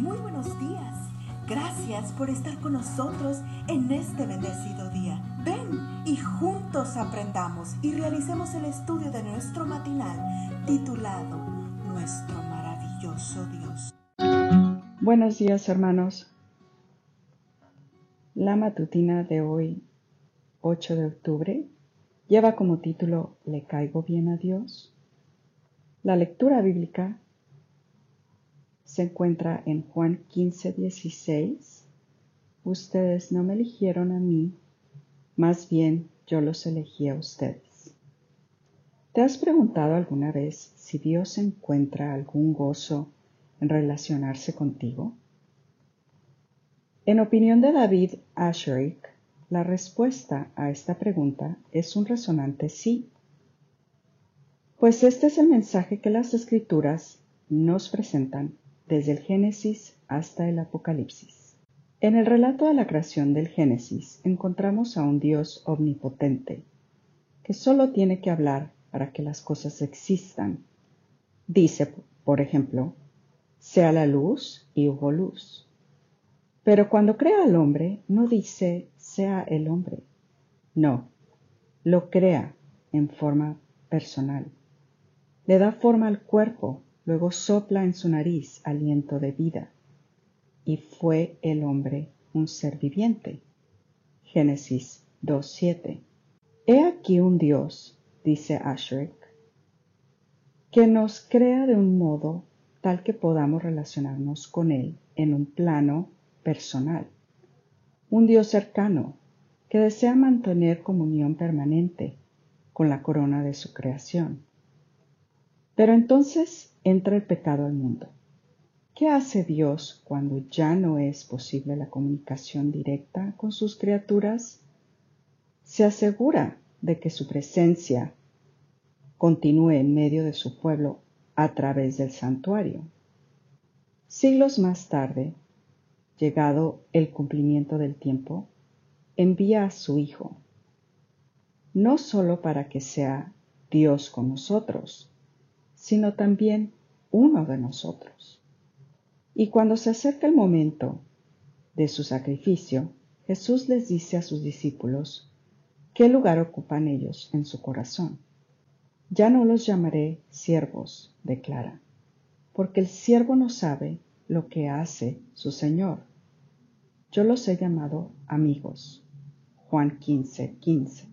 Muy buenos días. Gracias por estar con nosotros en este bendecido día. Ven y juntos aprendamos y realicemos el estudio de nuestro matinal titulado Nuestro maravilloso Dios. Buenos días hermanos. La matutina de hoy, 8 de octubre, lleva como título ¿Le caigo bien a Dios? La lectura bíblica se encuentra en Juan 15, 16. Ustedes no me eligieron a mí, más bien yo los elegí a ustedes. ¿Te has preguntado alguna vez si Dios encuentra algún gozo en relacionarse contigo? En opinión de David Asherick, la respuesta a esta pregunta es un resonante sí. Pues este es el mensaje que las escrituras nos presentan desde el Génesis hasta el Apocalipsis. En el relato de la creación del Génesis encontramos a un Dios omnipotente, que solo tiene que hablar para que las cosas existan. Dice, por ejemplo, sea la luz y hubo luz. Pero cuando crea al hombre, no dice sea el hombre. No, lo crea en forma personal. Le da forma al cuerpo luego sopla en su nariz aliento de vida, y fue el hombre un ser viviente. Génesis 2.7. He aquí un Dios, dice Ashrick, que nos crea de un modo tal que podamos relacionarnos con Él en un plano personal. Un Dios cercano que desea mantener comunión permanente con la corona de su creación. Pero entonces entra el pecado al mundo. ¿Qué hace Dios cuando ya no es posible la comunicación directa con sus criaturas? Se asegura de que su presencia continúe en medio de su pueblo a través del santuario. Siglos más tarde, llegado el cumplimiento del tiempo, envía a su Hijo, no sólo para que sea Dios con nosotros, sino también uno de nosotros. Y cuando se acerca el momento de su sacrificio, Jesús les dice a sus discípulos qué lugar ocupan ellos en su corazón. Ya no los llamaré siervos, declara, porque el siervo no sabe lo que hace su Señor. Yo los he llamado amigos. Juan 15, 15.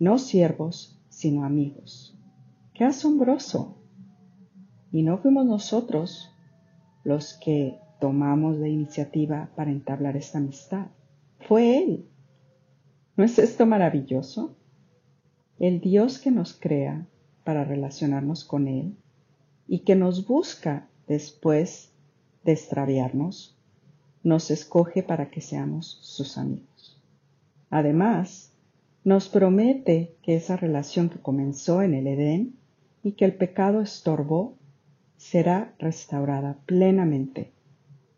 No siervos, sino amigos. ¡Qué asombroso! Y no fuimos nosotros los que tomamos la iniciativa para entablar esta amistad. Fue Él. ¿No es esto maravilloso? El Dios que nos crea para relacionarnos con Él y que nos busca después de extraviarnos, nos escoge para que seamos sus amigos. Además, nos promete que esa relación que comenzó en el Edén y que el pecado estorbó, será restaurada plenamente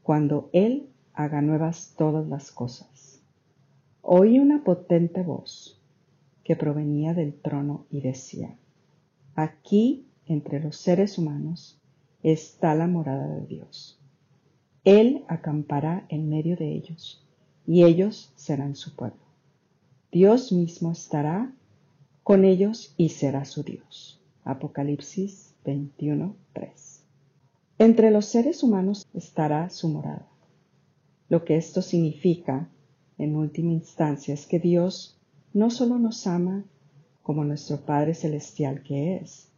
cuando Él haga nuevas todas las cosas. Oí una potente voz que provenía del trono y decía, aquí entre los seres humanos está la morada de Dios. Él acampará en medio de ellos y ellos serán su pueblo. Dios mismo estará con ellos y será su Dios. Apocalipsis 21:3. Entre los seres humanos estará su morada. Lo que esto significa, en última instancia, es que Dios no solo nos ama como nuestro Padre Celestial que es,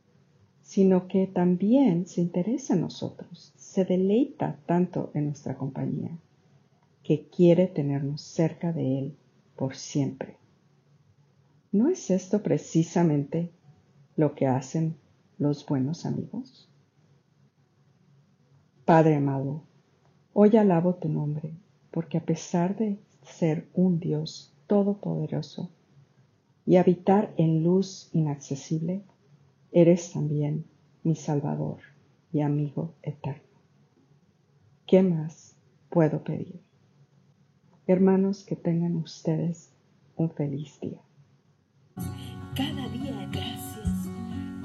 sino que también se interesa en nosotros, se deleita tanto en nuestra compañía, que quiere tenernos cerca de Él por siempre. ¿No es esto precisamente lo que hacen los buenos amigos? Padre amado, hoy alabo tu nombre, porque a pesar de ser un Dios todopoderoso y habitar en luz inaccesible, eres también mi Salvador y amigo eterno. ¿Qué más puedo pedir? Hermanos, que tengan ustedes un feliz día. Cada día.